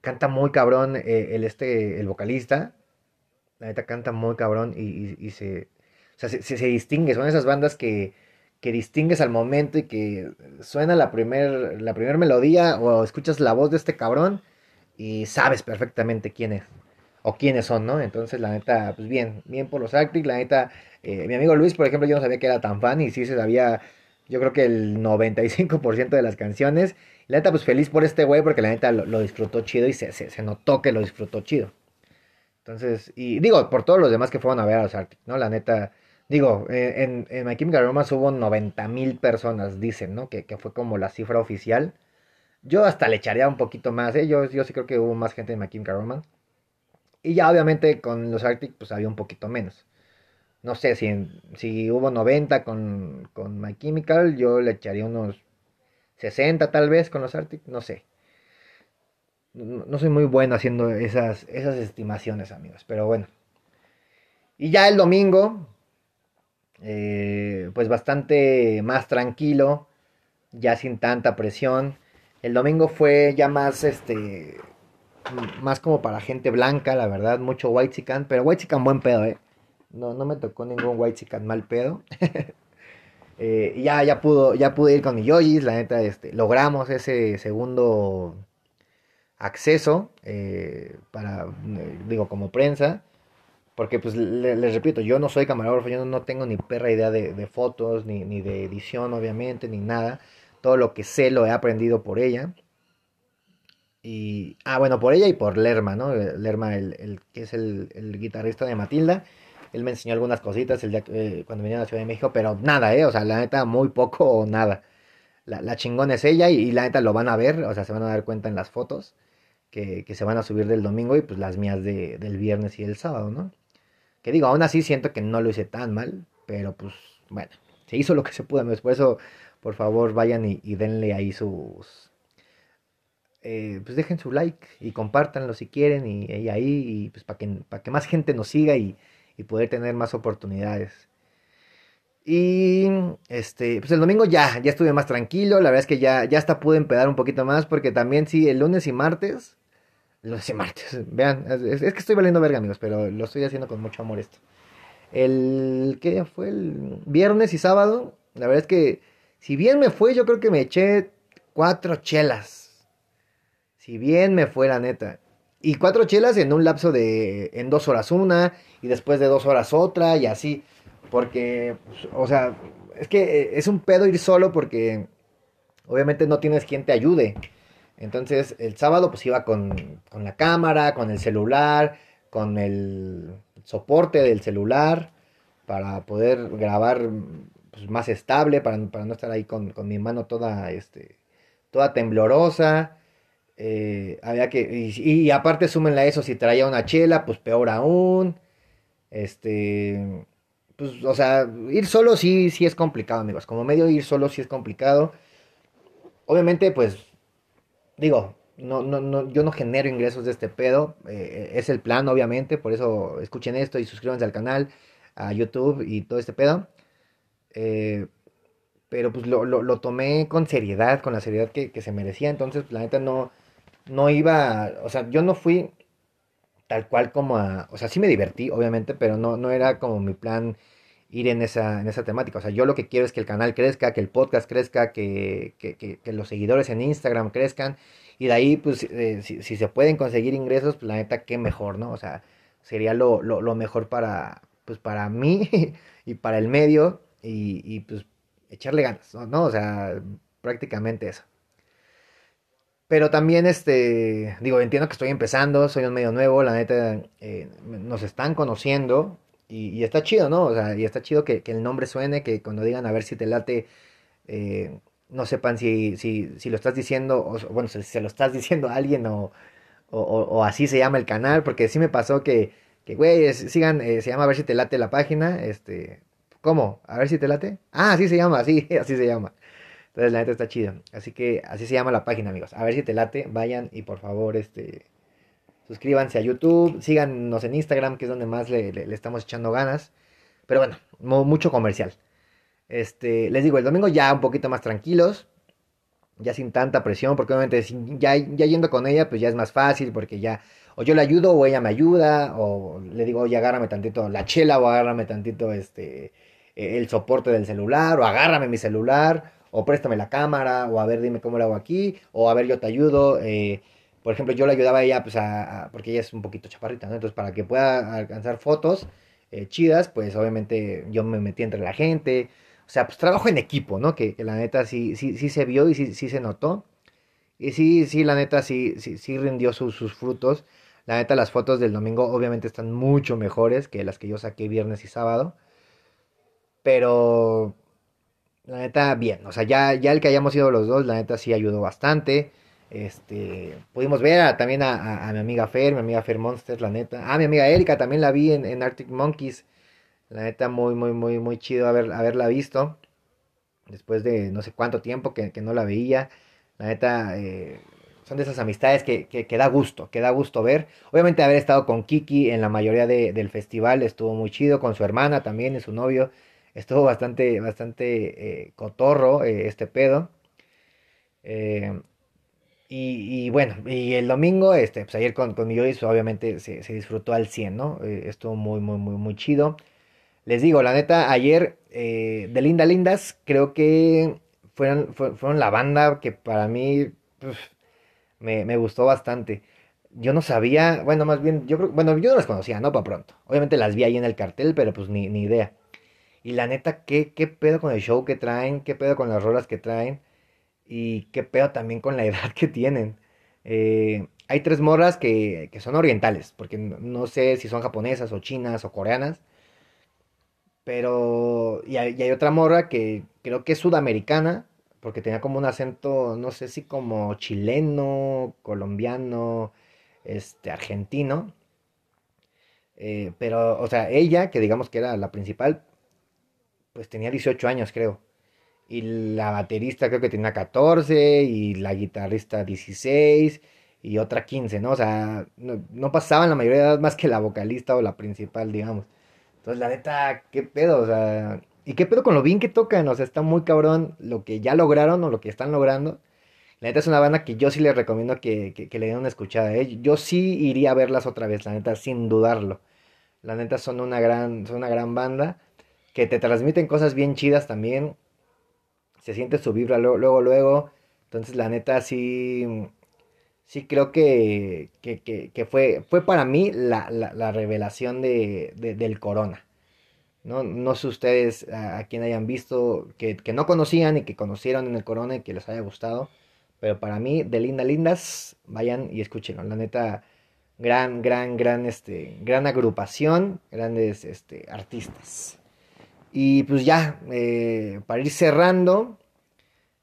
canta muy cabrón eh, el este el vocalista. La neta canta muy cabrón y, se, o sea, se, distingue. Son esas bandas que, que distingues al momento y que suena la primer, la primer melodía o escuchas la voz de este cabrón y sabes perfectamente quién es o quiénes son, ¿no? Entonces, la neta, pues bien, bien por los Arctic, la neta, eh, mi amigo Luis, por ejemplo, yo no sabía que era tan fan y sí se sabía, yo creo que el 95% de las canciones. La neta, pues feliz por este güey porque la neta lo, disfrutó chido y se, se, notó que lo disfrutó chido. Entonces, y digo, por todos los demás que fueron a ver a los Arctic, ¿no? La neta, digo, eh, en, en My Chemical Romance hubo 90 mil personas, dicen, ¿no? Que, que fue como la cifra oficial. Yo hasta le echaría un poquito más, ¿eh? Yo, yo sí creo que hubo más gente de McKim Romance. Y ya obviamente con los Arctic pues había un poquito menos. no sé, si, si hubo 90 con, con My Chemical, yo le echaría unos 60 tal vez con los Arctic, no sé. No, soy muy bueno haciendo esas, esas estimaciones, amigos, pero bueno. Y ya el domingo, eh, pues bastante más tranquilo, ya sin tanta presión. El domingo fue ya más, este, más como para gente blanca, la verdad, mucho white chican, pero white chican buen pedo, eh. No, no me tocó ningún white chican mal pedo. eh, ya, ya pudo, ya pude ir con mi yojis, la neta, este, logramos ese segundo acceso eh, para, digo, como prensa. Porque, pues, les repito, yo no soy camarógrafo, yo no, tengo ni perra idea de, fotos, ni, ni, de edición, obviamente, ni nada. Todo lo que sé lo he aprendido por ella. Y, ah, bueno, por ella y por Lerma, ¿no? Lerma, el, el que es el, el, guitarrista de Matilda. Él me enseñó algunas cositas el día, eh, cuando venía a la Ciudad de México, pero nada, ¿eh? O sea, la neta, muy poco o nada. La, la chingona es ella y, y, la neta lo van a ver, o sea, se van a dar cuenta en las fotos que, que se van a subir del domingo y pues las mías de, del viernes y el sábado, ¿no? Que digo, aún así siento que no lo hice tan mal, pero pues bueno, se hizo lo que se pudo, por eso por favor vayan y, denle ahí sus... Eh, pues dejen su like y compártanlo si quieren y, ahí y pues para que, para que más gente nos siga y, y poder tener más oportunidades. Y este, pues el domingo ya, ya estuve más tranquilo, la verdad es que ya, ya hasta pude empedar un poquito más, porque también sí, el lunes y martes, lunes y martes, vean, es, que estoy valiendo verga amigos, pero lo estoy haciendo con mucho amor esto. El, ¿qué fue? El viernes y sábado, la verdad es que, si bien me fue, yo creo que me eché cuatro chelas. Si bien me fue la neta. Y cuatro chelas en un lapso de, en dos horas una, y después de dos horas otra, y así. Porque, pues, o sea, es que eh, es un pedo ir solo porque obviamente no tienes quien te ayude. Entonces, el sábado pues iba con, con la cámara, con el celular, con el soporte del celular para poder grabar pues, más estable, para, para, no estar ahí con, con, mi mano toda, este, toda temblorosa. Eh, había que, y, aparte súmenle a eso, si traía una chela, pues peor aún. Este, pues, o sea, ir solo sí, sí es complicado, amigos. Como medio ir solo sí es complicado. Obviamente, pues, digo, no, no, no, yo no genero ingresos de este pedo. Eh, es el plan, obviamente. Por eso escuchen esto y suscríbanse al canal, a YouTube y todo este pedo. Eh, pero pues lo, lo, tomé con seriedad, con la seriedad que, que se merecía. Entonces, la neta no, no iba, o sea, yo no fui tal cual como a, o sea, sí me divertí, obviamente, pero no, no era como mi plan ir en esa, en esa temática. O sea, yo lo que quiero es que el canal crezca, que el podcast crezca, que, que, que, los seguidores en Instagram crezcan. Y de ahí, pues, eh, si, si, se pueden conseguir ingresos, pues la neta, qué mejor, ¿no? O sea, sería lo, lo, lo mejor para, pues, para mí y para el medio y, y pues, echarle ganas, ¿no? O sea, prácticamente eso. Pero también, este, digo, entiendo que estoy empezando, soy un medio nuevo, la neta, eh, nos están conociendo y, está chido, ¿no? O sea, y está chido que, el nombre suene, que cuando digan a ver si te late, eh, no sepan si, si, si, lo estás diciendo, o bueno, si se lo estás diciendo a alguien o, o, así se llama el canal, porque sí me pasó que, que güey, sigan, eh, se llama a ver si te late la página, este, ¿cómo? A ver si te late. Ah, así se llama, sí, así se llama. Entonces la neta está chido. Así que así se llama la página, amigos. A ver si te late, vayan y por favor, este, suscríbanse a YouTube, síganos en Instagram, que es donde más le, estamos echando ganas. Pero bueno, mucho comercial. Este, les digo, el domingo ya un poquito más tranquilos, ya sin tanta presión, porque obviamente ya, ya yendo con ella, pues ya es más fácil, porque ya o yo le ayudo o ella me ayuda, o le digo, oye, agárrame tantito la chela, o agárrame tantito este, el soporte del celular, o agárrame mi celular, o préstame la cámara, o a ver, dime cómo lo hago aquí, o a ver, yo te ayudo. Eh, por ejemplo, yo le ayudaba a ella, pues, a, porque ella es un poquito chaparrita, ¿no? Entonces, para que pueda alcanzar fotos eh, chidas, pues, obviamente, yo me metí entre la gente. O sea, pues, trabajo en equipo, ¿no? Que, la neta sí, sí, sí se vio y sí, sí se notó. Y sí, sí, la neta sí, sí, sí rindió sus, sus frutos. La neta, las fotos del domingo obviamente están mucho mejores que las que yo saqué viernes y sábado. Pero la neta, bien. O sea, ya, ya el que hayamos ido los dos, la neta sí ayudó bastante. Este, pudimos ver también a, mi amiga Fer, mi amiga Fer Monster, la neta. Ah, mi amiga Erika también la vi en, Arctic Monkeys. La neta, muy, muy, muy, muy chido haber, haberla visto. Después de no sé cuánto tiempo que, no la veía. La neta, eh, son de esas amistades que, que, da gusto, que da gusto ver. Obviamente haber estado con Kiki en la mayoría del festival estuvo muy chido, con su hermana también y su novio. Estuvo bastante, bastante eh, cotorro eh, este pedo. Y, bueno, y el domingo, este, pues ayer con, con mi Joyce, obviamente se, se, disfrutó al 100, ¿no? estuvo muy, muy, muy, muy chido. Les digo, la neta, ayer eh, de Linda Lindas, creo que fueron, fueron la banda que para mí me, gustó bastante. Yo no sabía, bueno, más bien, yo creo, bueno, yo no las conocía, ¿no? Para pronto. Obviamente las vi ahí en el cartel, pero pues ni, ni idea. Y la neta, ¿qué, ¿qué pedo con el show que traen? ¿Qué pedo con las rolas que traen? Y qué pedo también con la edad que tienen. Eh, hay tres morras que, que son orientales, porque no sé si son japonesas o chinas o coreanas pero, y hay, otra morra que creo que es sudamericana, porque tenía como un acento, no sé si como chileno, colombiano, este, argentino. Eh, pero, o sea, ella, que digamos que era la principal, pues tenía 18 años, creo. Y la baterista creo que tenía 14, y la guitarrista 16, y otra 15, ¿no? O sea, no, no pasaban la mayoría de edad más que la vocalista o la principal, digamos. Entonces, la neta, ¿qué pedo? O sea, ¿y qué pedo con lo bien que tocan? O sea, está muy cabrón lo que ya lograron o lo que están logrando. La neta es una banda que yo sí les recomiendo que, le den una escuchada. ¿eh? Yo sí iría a verlas otra vez, la neta, sin dudarlo. La neta son una gran, son una gran banda que te transmiten cosas bien chidas también. Se siente su vibra luego, luego. Entonces, la neta, sí, sí creo que, que, fue, fue para mí la, la, revelación de, del Corona. ¿no? no sé ustedes a, quien hayan visto, que, no conocían y que conocieron en el Corona y que les haya gustado. Pero para mí, de Linda Lindas, vayan y escúchenlo. La neta, gran, gran, gran, este, gran agrupación, grandes este, artistas. Y pues ya, eh, para ir cerrando,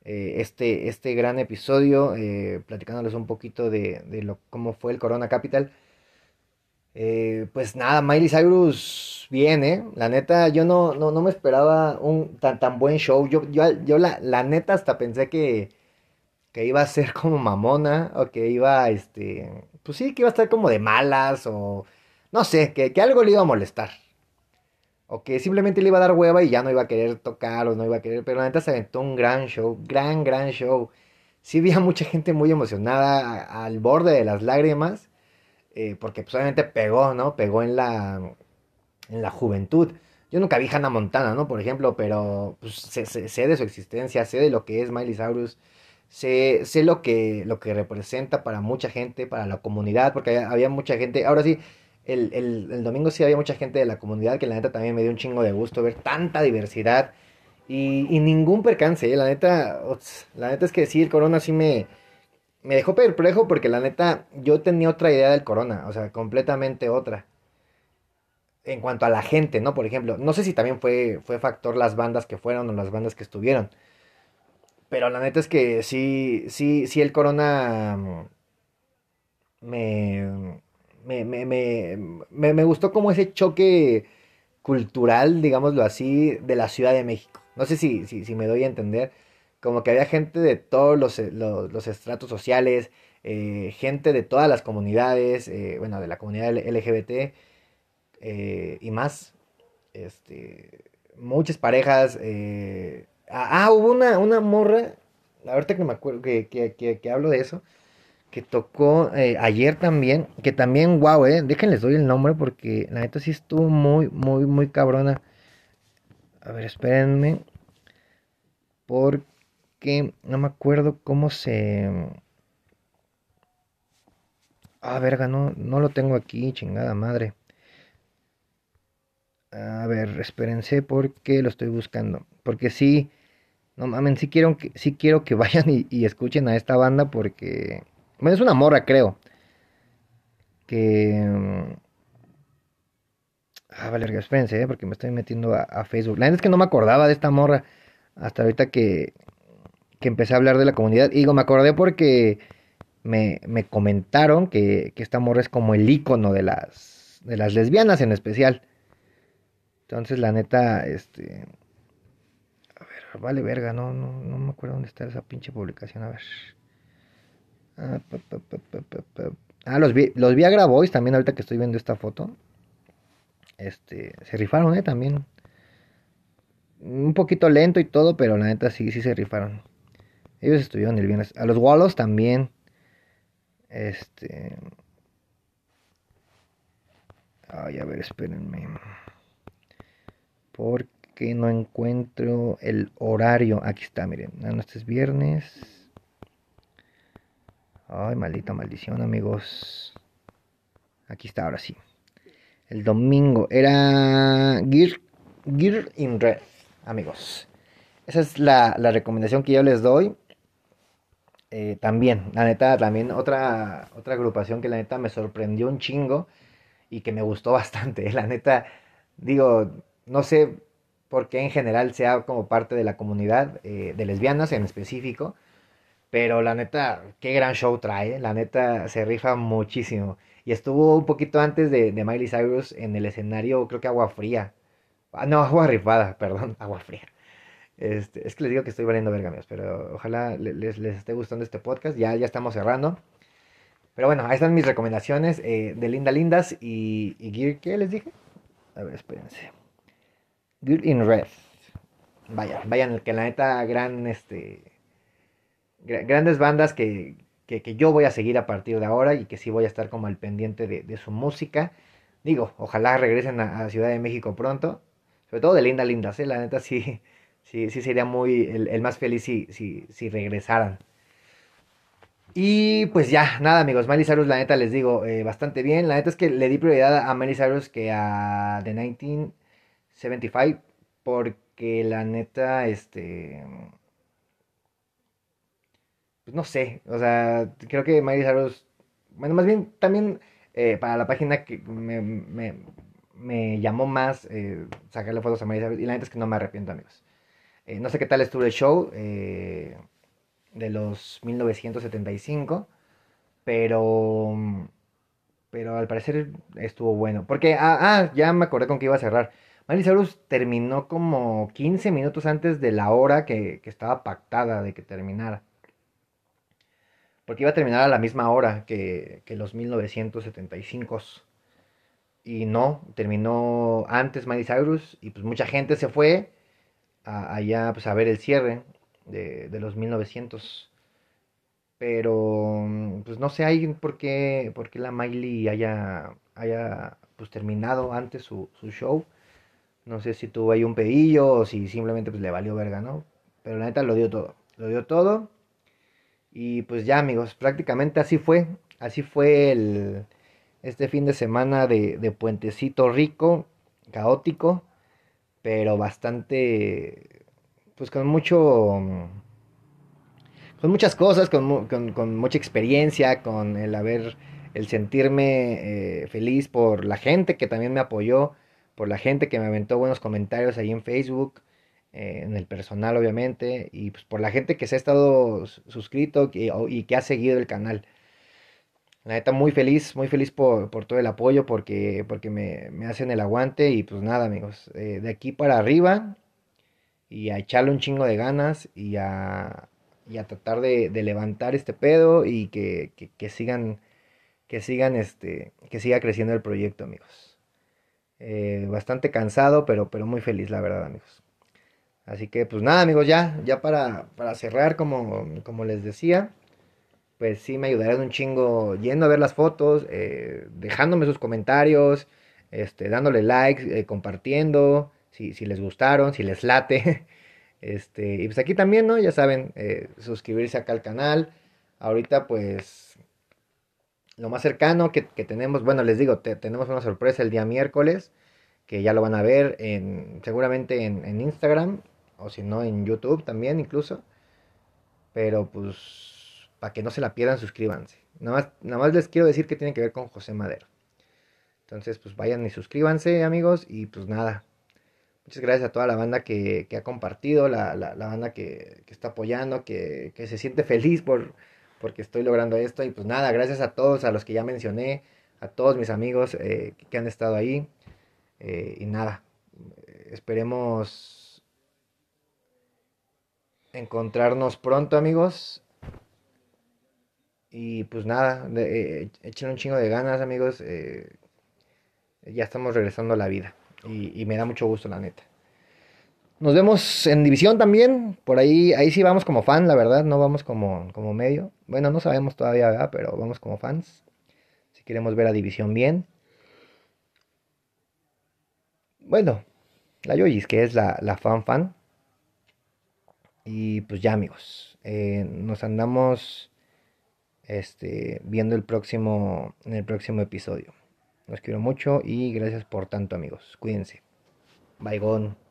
eh, este, este gran episodio, eh, platicándoles un poquito de, lo, cómo fue el Corona Capital. Pues nada, Miley Cyrus bien, La neta, yo no, no, me esperaba un tan, tan buen show. Yo, yo, yo la, la neta hasta pensé que, que iba a ser como mamona o que iba, este, pues sí, que iba a estar como de malas o no sé, que, que algo le iba a molestar. O que simplemente le iba a dar hueva y ya no iba a querer tocar o no iba a querer. Pero la neta se aventó un gran show, gran, gran show. Sí había mucha gente muy emocionada al borde de las lágrimas. Eh, porque pues obviamente pegó, ¿no? Pegó en la, en la juventud. Yo nunca vi Hannah Montana, ¿no? Por ejemplo, pero pues, sé, sé, de su existencia, sé de lo que es Miley Cyrus. Sé, sé lo, que, lo que representa para mucha gente, para la comunidad, porque había mucha gente. Ahora sí, el, el, domingo sí había mucha gente de la comunidad que la neta también me dio un chingo de gusto ver tanta diversidad y, y ningún percance, ¿eh? la neta, la neta es que sí, el corona sí me, me dejó perplejo porque la neta yo tenía otra idea del corona, o sea, completamente otra. En cuanto a la gente, ¿no? Por ejemplo, no sé si también fue, fue factor las bandas que fueron o las bandas que estuvieron. Pero la neta es que sí, sí, sí el corona me, me, me, me, me, gustó como ese choque cultural, digámoslo así, de la Ciudad de México. No sé si, si, me doy a entender. Como que había gente de todos los, los, estratos sociales, eh, gente de todas las comunidades, eh, bueno, de la comunidad LGBT eh, y más. Este, muchas parejas. ah, hubo una, una morra, ahorita que me acuerdo que, que, que hablo de eso que tocó eh, ayer también, que también, wow, eh, déjenles doy el nombre porque la neta sí estuvo muy, muy, muy cabrona. A ver, espérenme, porque no me acuerdo cómo se... Ah, verga, no, no lo tengo aquí, chingada madre. A ver, espérense porque lo estoy buscando. Porque sí, no mames, sí quiero que, sí quiero que vayan y escuchen a esta banda porque bueno, es una morra, creo. Que. Mm, ah, vale, espérense, ¿eh? porque me estoy metiendo a, Facebook. La verdad es que no me acordaba de esta morra hasta ahorita que, que empecé a hablar de la comunidad. Y digo, me acordé porque me, me comentaron que, que, esta morra es como el icono de las, de las lesbianas en especial. Entonces, la neta, este... A ver, vale verga, no, no, no me acuerdo dónde está esa pinche publicación, a ver. Ah, ah los vi, los vi a Grabois también ahorita que estoy viendo esta foto. Este, se rifaron, eh, también. Un poquito lento y todo, pero la neta sí, sí se rifaron. Ellos estuvieron el viernes. A los Wallos también. Este. Ay, a ver, espérenme. Porque no encuentro el horario. Aquí está, miren. No, este es viernes. Ay, maldita maldición, amigos. Aquí está, ahora sí. El domingo era Gear, Gear in Red, amigos. Esa es la, la recomendación que yo les doy. Eh, también, la neta, también otra, otra agrupación que la neta me sorprendió un chingo y que me gustó bastante. La neta, digo, no sé por qué en general sea como parte de la comunidad eh, de lesbianas en específico, pero la neta, qué gran show trae, la neta se rifa muchísimo. Y estuvo un poquito antes de, de Miley Cyrus en el escenario, creo que agua fría. Ah, no, agua rifada, perdón, agua fría. Este, es que les digo que estoy valiendo verga, amigos, pero ojalá les, les, esté gustando este podcast. Ya, ya estamos cerrando. Pero bueno, ahí están mis recomendaciones eh, de Linda Lindas y, y. ¿Qué les dije? A ver, espérense. Gear in Red. Vayan, vayan, que la neta, gran, este, grandes bandas que, que, yo voy a seguir a partir de ahora y que sí voy a estar como al pendiente de, su música. Digo, ojalá regresen a, a, Ciudad de México pronto. Sobre todo de Linda Lindas, ¿eh? La neta sí Sí, sí sería muy el, más feliz si, si, si, regresaran. Y pues ya, nada amigos, Miley Cyrus la neta les digo eh, bastante bien. La neta es que le di prioridad a Miley Cyrus que a The 1975 porque la neta, este... Pues no sé, o sea, creo que Miley Cyrus, bueno, más bien también eh, para la página que me, me, me llamó más eh, sacarle fotos a Miley Cyrus y la neta es que no me arrepiento amigos. Eh, no sé qué tal estuvo el show de los 1975, pero, pero al parecer estuvo bueno. Porque, ah, ah, ya me acordé con que iba a cerrar. Miley Cyrus terminó como 15 minutos antes de la hora que, que, estaba pactada de que terminara. Porque iba a terminar a la misma hora que, que los 1975. Y no, terminó antes Miley Cyrus y pues mucha gente se fue allá pues, a ver el cierre de, de, los 1900. Pero pues no sé ahí por qué, por qué la Miley haya, haya pues, terminado antes su, su, show. No sé si tuvo ahí un pedillo o si simplemente pues, le valió verga, ¿no? Pero la neta lo dio todo. Lo dio todo. Y pues ya amigos, prácticamente así fue. Así fue el, este fin de semana de, de puentecito rico, caótico pero bastante, pues con mucho, con muchas cosas, con, con, mucha experiencia, con el haber, el sentirme eh, feliz por la gente que también me apoyó, por la gente que me aventó buenos comentarios ahí en Facebook, eh, en el personal obviamente, y pues por la gente que se ha estado suscrito y que ha seguido el canal. La neta, muy feliz, muy feliz por, todo el apoyo, porque, porque me, hacen el aguante. Y pues nada, amigos, eh, de aquí para arriba y a echarle un chingo de ganas y a, y a tratar de, levantar este pedo y que, que, que, sigan, que sigan, este, que siga creciendo el proyecto, amigos. Eh, bastante cansado, pero, pero muy feliz, la verdad, amigos. Así que, pues nada, amigos, ya, ya para, para cerrar, como, como les decía pues sí me ayudarían un chingo yendo a ver las fotos, eh, dejándome sus comentarios, este, dándole likes, eh, compartiendo, si, si, les gustaron, si les late. Este, y pues aquí también, ¿no? Ya saben, eh, suscribirse acá al canal. Ahorita pues lo más cercano que, que tenemos, bueno, les digo, te, tenemos una sorpresa el día miércoles, que ya lo van a ver en, seguramente en, en Instagram, o si no en YouTube también incluso. Pero pues para que no se la pierdan, suscríbanse. Nada más, nada más les quiero decir que tiene que ver con José Madero. Entonces, pues vayan y suscríbanse, amigos. Y pues nada. Muchas gracias a toda la banda que, que ha compartido, la, la, banda que, que, está apoyando, que, que, se siente feliz por porque estoy logrando esto. Y pues nada, gracias a todos, a los que ya mencioné, a todos mis amigos eh, que han estado ahí. Eh, y nada, esperemos encontrarnos pronto, amigos. Y pues nada, eh, echen un chingo de ganas, amigos. Eh, ya estamos regresando a la vida. Y, me da mucho gusto, la neta. Nos vemos en división también. Por ahí, ahí sí vamos como fan, la verdad. No vamos como, como medio. Bueno, no sabemos todavía, ¿verdad? Pero vamos como fans. Si queremos ver a división bien. Bueno, la Yoyis, que es la, la fan fan. Y pues ya, amigos. Eh, nos andamos este, viendo el próximo, en el próximo episodio. Los quiero mucho y gracias por tanto amigos. Cuídense. Bye, gone.